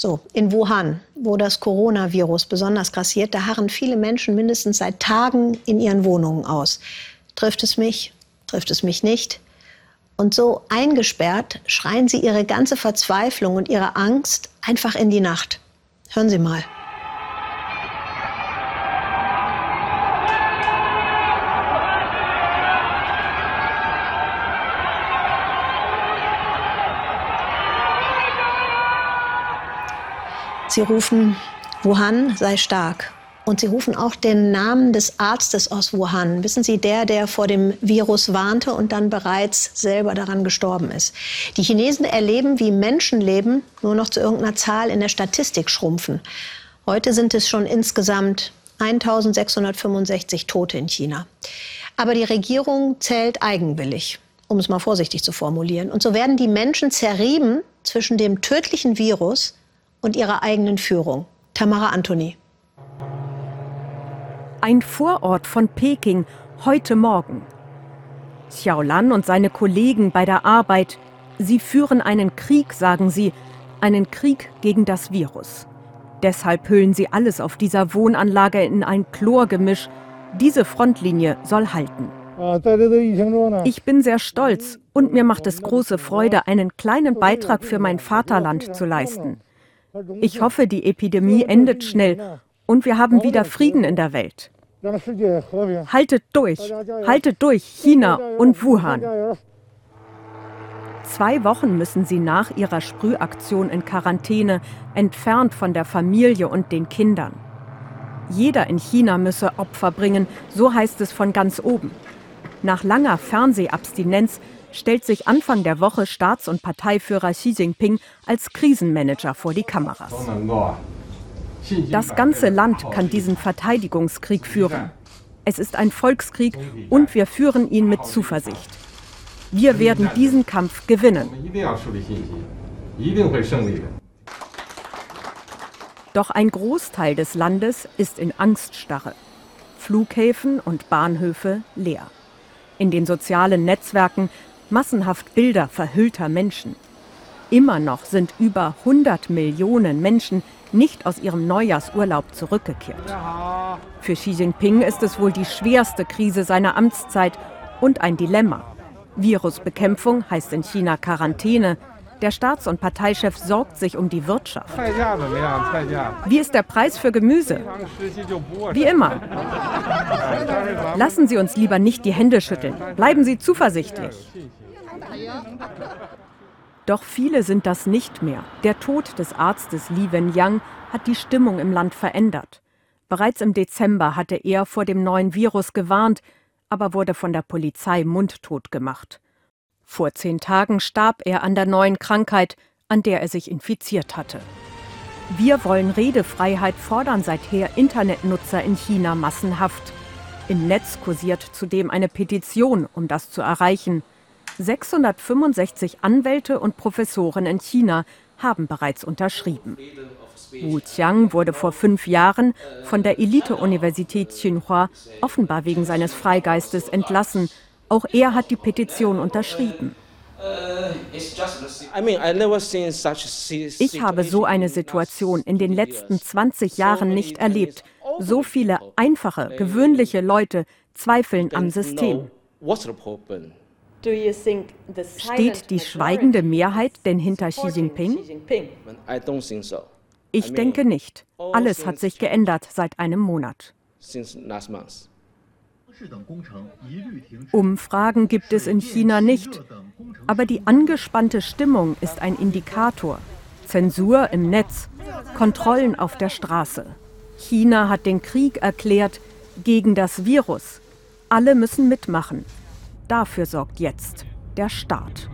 So, in Wuhan, wo das Coronavirus besonders grassiert, da harren viele Menschen mindestens seit Tagen in ihren Wohnungen aus. Trifft es mich? Trifft es mich nicht? Und so eingesperrt schreien sie ihre ganze Verzweiflung und ihre Angst einfach in die Nacht. Hören Sie mal. Sie rufen, Wuhan sei stark. Und sie rufen auch den Namen des Arztes aus Wuhan. Wissen Sie, der, der vor dem Virus warnte und dann bereits selber daran gestorben ist. Die Chinesen erleben, wie Menschenleben nur noch zu irgendeiner Zahl in der Statistik schrumpfen. Heute sind es schon insgesamt 1665 Tote in China. Aber die Regierung zählt eigenwillig, um es mal vorsichtig zu formulieren. Und so werden die Menschen zerrieben zwischen dem tödlichen Virus und ihrer eigenen Führung. Tamara Anthony. Ein Vorort von Peking heute Morgen. Xiaolan und seine Kollegen bei der Arbeit, sie führen einen Krieg, sagen sie, einen Krieg gegen das Virus. Deshalb hüllen sie alles auf dieser Wohnanlage in ein Chlorgemisch. Diese Frontlinie soll halten. Ich bin sehr stolz und mir macht es große Freude, einen kleinen Beitrag für mein Vaterland zu leisten. Ich hoffe, die Epidemie endet schnell und wir haben wieder Frieden in der Welt. Haltet durch, haltet durch, China und Wuhan. Zwei Wochen müssen sie nach ihrer Sprühaktion in Quarantäne, entfernt von der Familie und den Kindern. Jeder in China müsse Opfer bringen, so heißt es von ganz oben. Nach langer Fernsehabstinenz stellt sich Anfang der Woche Staats- und Parteiführer Xi Jinping als Krisenmanager vor die Kameras. Das ganze Land kann diesen Verteidigungskrieg führen. Es ist ein Volkskrieg und wir führen ihn mit Zuversicht. Wir werden diesen Kampf gewinnen. Doch ein Großteil des Landes ist in Angststarre. Flughäfen und Bahnhöfe leer. In den sozialen Netzwerken massenhaft Bilder verhüllter Menschen. Immer noch sind über 100 Millionen Menschen nicht aus ihrem Neujahrsurlaub zurückgekehrt. Für Xi Jinping ist es wohl die schwerste Krise seiner Amtszeit und ein Dilemma. Virusbekämpfung heißt in China Quarantäne. Der Staats- und Parteichef sorgt sich um die Wirtschaft. Wie ist der Preis für Gemüse? Wie immer. Lassen Sie uns lieber nicht die Hände schütteln. Bleiben Sie zuversichtlich. Doch viele sind das nicht mehr. Der Tod des Arztes Li Wenyang hat die Stimmung im Land verändert. Bereits im Dezember hatte er vor dem neuen Virus gewarnt, aber wurde von der Polizei mundtot gemacht. Vor zehn Tagen starb er an der neuen Krankheit, an der er sich infiziert hatte. Wir wollen Redefreiheit fordern seither Internetnutzer in China massenhaft. Im Netz kursiert zudem eine Petition, um das zu erreichen. 665 Anwälte und Professoren in China haben bereits unterschrieben. Wu Qiang wurde vor fünf Jahren von der Elite-Universität Tsinghua offenbar wegen seines Freigeistes entlassen. Auch er hat die Petition unterschrieben. Ich habe so eine Situation in den letzten 20 Jahren nicht erlebt. So viele einfache, gewöhnliche Leute zweifeln am System. Steht die schweigende Mehrheit denn hinter Xi Jinping? Ich denke nicht. Alles hat sich geändert seit einem Monat. Umfragen gibt es in China nicht, aber die angespannte Stimmung ist ein Indikator. Zensur im Netz, Kontrollen auf der Straße. China hat den Krieg erklärt gegen das Virus. Alle müssen mitmachen. Dafür sorgt jetzt der Staat.